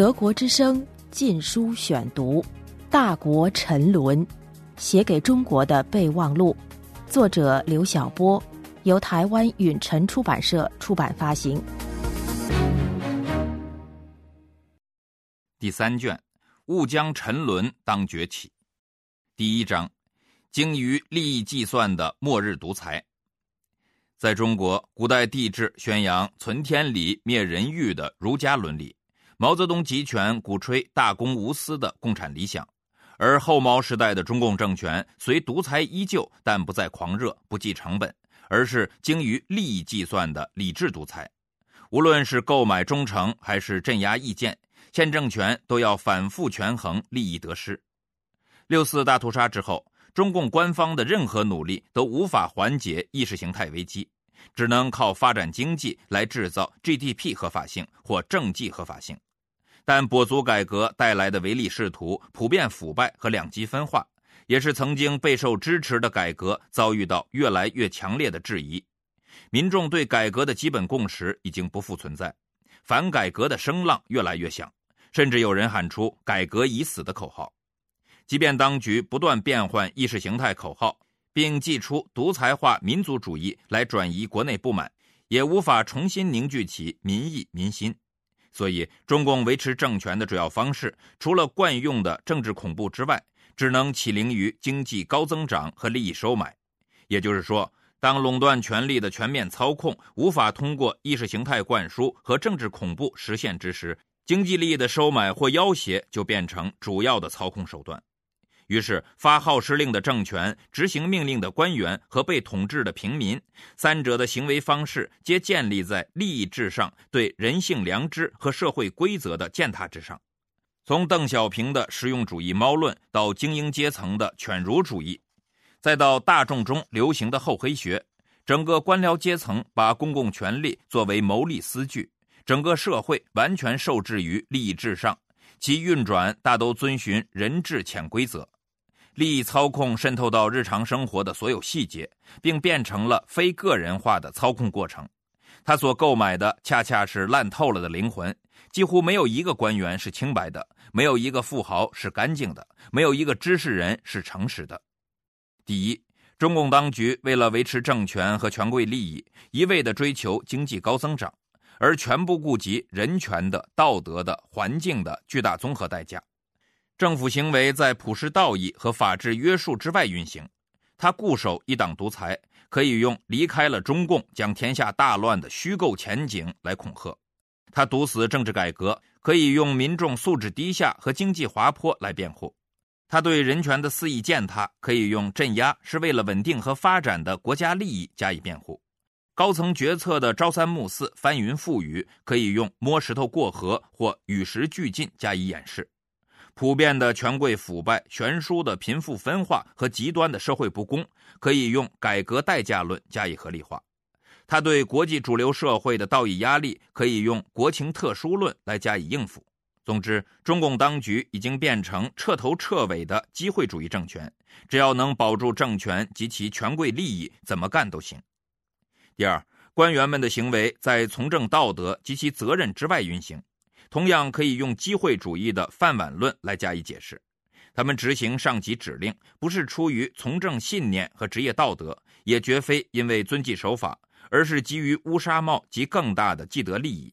德国之声《禁书选读》，《大国沉沦》，写给中国的备忘录，作者刘晓波，由台湾允晨出版社出版发行。第三卷，勿将沉沦当崛起。第一章，精于利益计算的末日独裁。在中国，古代帝制宣扬存天理、灭人欲的儒家伦理；毛泽东集权鼓吹大公无私的共产理想；而后毛时代的中共政权虽独裁依旧，但不再狂热、不计成本，而是精于利益计算的理智独裁。无论是购买忠诚，还是镇压意见，现政权都要反复权衡利益得失。六四大屠杀之后。中共官方的任何努力都无法缓解意识形态危机，只能靠发展经济来制造 GDP 合法性或政绩合法性。但跛足改革带来的唯利是图、普遍腐败和两极分化，也是曾经备受支持的改革遭遇到越来越强烈的质疑。民众对改革的基本共识已经不复存在，反改革的声浪越来越响，甚至有人喊出“改革已死”的口号。即便当局不断变换意识形态口号，并祭出独裁化民族主义来转移国内不满，也无法重新凝聚起民意民心。所以，中共维持政权的主要方式，除了惯用的政治恐怖之外，只能起灵于经济高增长和利益收买。也就是说，当垄断权力的全面操控无法通过意识形态灌输和政治恐怖实现之时，经济利益的收买或要挟就变成主要的操控手段。于是，发号施令的政权、执行命令的官员和被统治的平民，三者的行为方式皆建立在利益至上、对人性良知和社会规则的践踏之上。从邓小平的实用主义猫论，到精英阶层的犬儒主义，再到大众中流行的厚黑学，整个官僚阶层把公共权力作为谋利私具，整个社会完全受制于利益至上，其运转大都遵循人治潜规则。利益操控渗透到日常生活的所有细节，并变成了非个人化的操控过程。他所购买的恰恰是烂透了的灵魂。几乎没有一个官员是清白的，没有一个富豪是干净的，没有一个知识人是诚实的。第一，中共当局为了维持政权和权贵利益，一味地追求经济高增长，而全不顾及人权的、道德的、环境的巨大综合代价。政府行为在普世道义和法治约束之外运行，他固守一党独裁，可以用离开了中共将天下大乱的虚构前景来恐吓；他堵死政治改革，可以用民众素质低下和经济滑坡来辩护；他对人权的肆意践踏，可以用镇压是为了稳定和发展的国家利益加以辩护；高层决策的朝三暮四、翻云覆雨，可以用摸石头过河或与时俱进加以掩饰。普遍的权贵腐败、悬殊的贫富分化和极端的社会不公，可以用改革代价论加以合理化；他对国际主流社会的道义压力，可以用国情特殊论来加以应付。总之，中共当局已经变成彻头彻尾的机会主义政权，只要能保住政权及其权贵利益，怎么干都行。第二，官员们的行为在从政道德及其责任之外运行。同样可以用机会主义的饭碗论来加以解释，他们执行上级指令，不是出于从政信念和职业道德，也绝非因为遵纪守法，而是基于乌纱帽及更大的既得利益。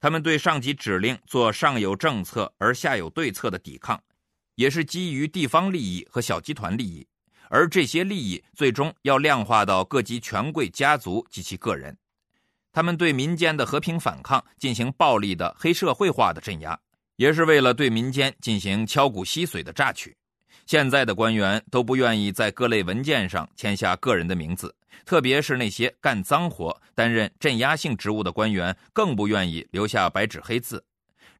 他们对上级指令做上有政策而下有对策的抵抗，也是基于地方利益和小集团利益，而这些利益最终要量化到各级权贵家族及其个人。他们对民间的和平反抗进行暴力的黑社会化的镇压，也是为了对民间进行敲骨吸髓的榨取。现在的官员都不愿意在各类文件上签下个人的名字，特别是那些干脏活、担任镇压性职务的官员，更不愿意留下白纸黑字。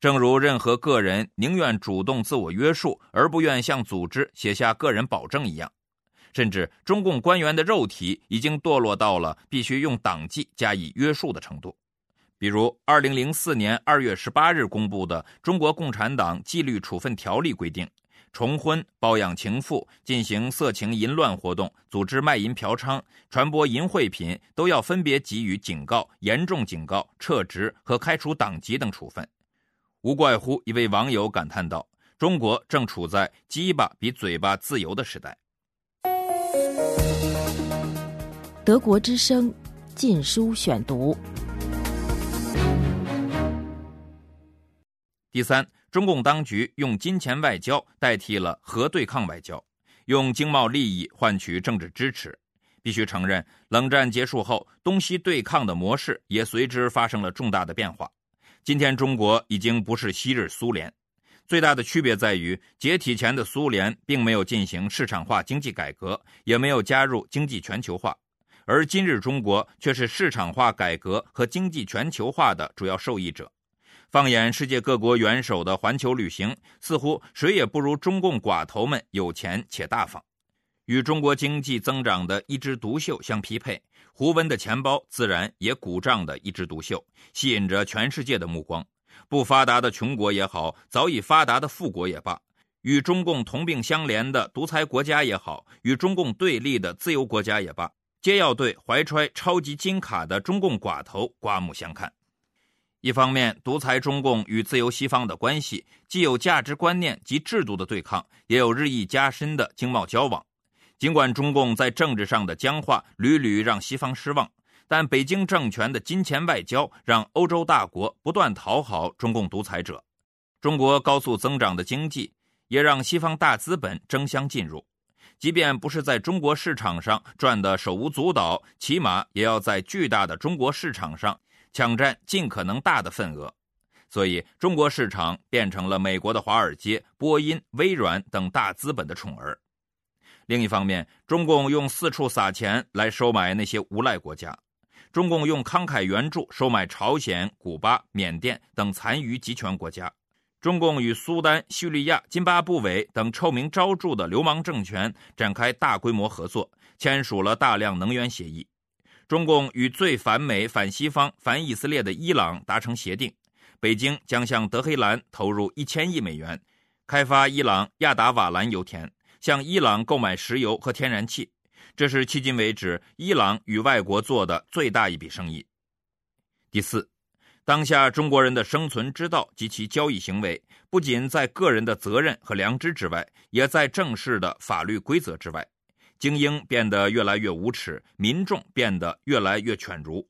正如任何个人宁愿主动自我约束，而不愿向组织写下个人保证一样。甚至中共官员的肉体已经堕落到了必须用党纪加以约束的程度，比如二零零四年二月十八日公布的《中国共产党纪律处分条例》规定，重婚、包养情妇、进行色情淫乱活动、组织卖淫嫖娼、传播淫秽品，都要分别给予警告、严重警告、撤职和开除党籍等处分。无怪乎一位网友感叹道：“中国正处在鸡巴比嘴巴自由的时代。”德国之声《禁书选读》第三，中共当局用金钱外交代替了核对抗外交，用经贸利益换取政治支持。必须承认，冷战结束后，东西对抗的模式也随之发生了重大的变化。今天，中国已经不是昔日苏联，最大的区别在于，解体前的苏联并没有进行市场化经济改革，也没有加入经济全球化，而今日中国却是市场化改革和经济全球化的主要受益者。放眼世界各国元首的环球旅行，似乎谁也不如中共寡头们有钱且大方。与中国经济增长的一枝独秀相匹配。胡温的钱包自然也鼓胀的一枝独秀，吸引着全世界的目光。不发达的穷国也好，早已发达的富国也罢，与中共同病相怜的独裁国家也好，与中共对立的自由国家也罢，皆要对怀揣超级金卡的中共寡头刮目相看。一方面，独裁中共与自由西方的关系既有价值观念及制度的对抗，也有日益加深的经贸交往。尽管中共在政治上的僵化屡屡让西方失望，但北京政权的金钱外交让欧洲大国不断讨好中共独裁者。中国高速增长的经济也让西方大资本争相进入，即便不是在中国市场上赚得手舞足蹈，起码也要在巨大的中国市场上抢占尽可能大的份额。所以，中国市场变成了美国的华尔街、波音、微软等大资本的宠儿。另一方面，中共用四处撒钱来收买那些无赖国家，中共用慷慨援助收买朝鲜、古巴、缅甸等残余集权国家，中共与苏丹、叙利亚、津巴布韦等臭名昭著的流氓政权展开大规模合作，签署了大量能源协议，中共与最反美、反西方、反以色列的伊朗达成协定，北京将向德黑兰投入一千亿美元，开发伊朗亚达瓦兰油田。向伊朗购买石油和天然气，这是迄今为止伊朗与外国做的最大一笔生意。第四，当下中国人的生存之道及其交易行为，不仅在个人的责任和良知之外，也在正式的法律规则之外。精英变得越来越无耻，民众变得越来越犬儒，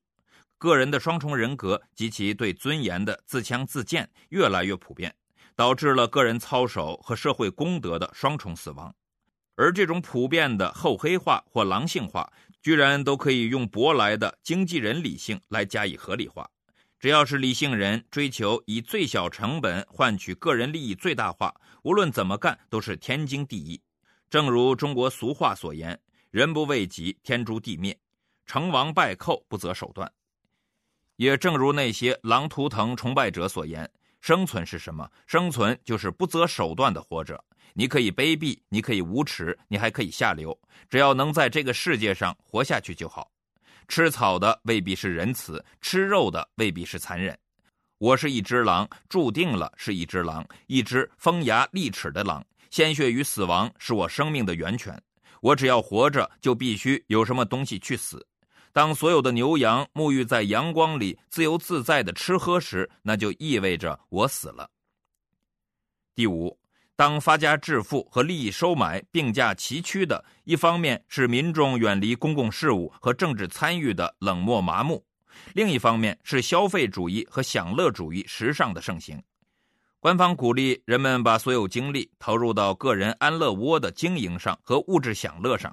个人的双重人格及其对尊严的自强自贱越来越普遍。导致了个人操守和社会公德的双重死亡，而这种普遍的厚黑化或狼性化，居然都可以用舶来的经纪人理性来加以合理化。只要是理性人追求以最小成本换取个人利益最大化，无论怎么干都是天经地义。正如中国俗话所言：“人不为己，天诛地灭；成王败寇，不择手段。”也正如那些狼图腾崇拜者所言。生存是什么？生存就是不择手段的活着。你可以卑鄙，你可以无耻，你还可以下流，只要能在这个世界上活下去就好。吃草的未必是仁慈，吃肉的未必是残忍。我是一只狼，注定了是一只狼，一只锋牙利齿的狼。鲜血与死亡是我生命的源泉。我只要活着，就必须有什么东西去死。当所有的牛羊沐浴在阳光里，自由自在的吃喝时，那就意味着我死了。第五，当发家致富和利益收买并驾齐驱的，一方面是民众远离公共事务和政治参与的冷漠麻木，另一方面是消费主义和享乐主义时尚的盛行。官方鼓励人们把所有精力投入到个人安乐窝的经营上和物质享乐上。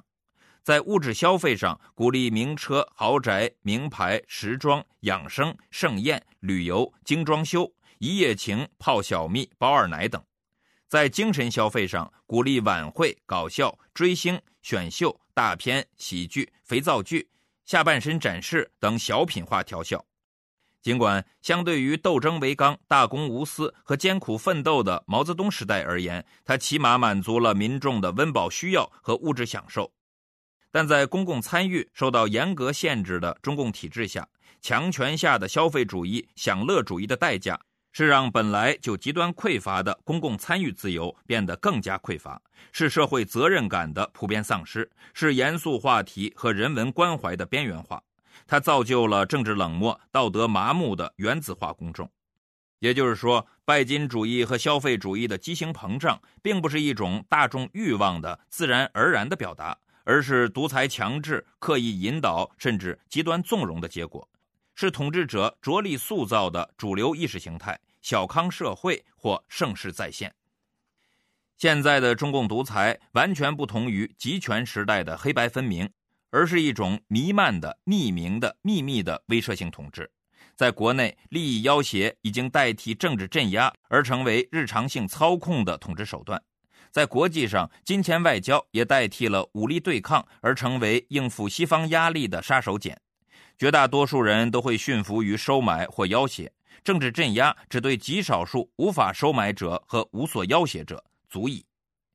在物质消费上，鼓励名车、豪宅、名牌、时装、养生、盛宴、旅游、精装修、一夜情、泡小蜜、包二奶等；在精神消费上，鼓励晚会、搞笑、追星、选秀、大片、喜剧、肥皂剧、下半身展示等小品化调笑。尽管相对于斗争为纲、大公无私和艰苦奋斗的毛泽东时代而言，它起码满足了民众的温饱需要和物质享受。但在公共参与受到严格限制的中共体制下，强权下的消费主义、享乐主义的代价是让本来就极端匮乏的公共参与自由变得更加匮乏，是社会责任感的普遍丧失，是严肃话题和人文关怀的边缘化。它造就了政治冷漠、道德麻木的原子化公众。也就是说，拜金主义和消费主义的畸形膨胀，并不是一种大众欲望的自然而然的表达，而是独裁强制、刻意引导甚至极端纵容的结果，是统治者着力塑造的主流意识形态——小康社会或盛世再现。现在的中共独裁完全不同于集权时代的黑白分明，而是一种弥漫的、匿名的、秘密的威慑性统治。在国内，利益要挟已经代替政治镇压，而成为日常性操控的统治手段；在国际上，金钱外交也代替了武力对抗，而成为应付西方压力的杀手锏。绝大多数人都会驯服于收买或要挟，政治镇压只对极少数无法收买者和无所要挟者足矣。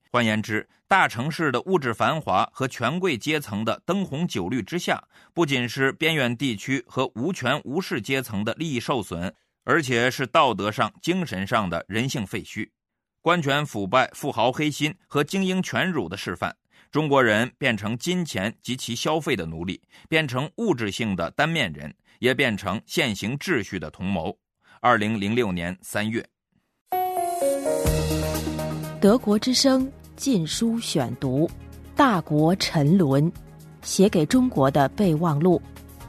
换言之，大城市的物质繁华和权贵阶层的灯红酒绿之下，不仅是边远地区和无权无势阶层的利益受损，而且是道德上、精神上的人性废墟，官权腐败、富豪黑心和精英权辱的示范。中国人变成金钱及其消费的奴隶，变成物质性的单面人，也变成现行秩序的同谋。二零零六年三月，德国之声。禁书选读，《大国沉沦》，写给中国的备忘录，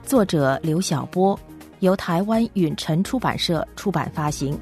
作者刘晓波，由台湾允晨出版社出版发行。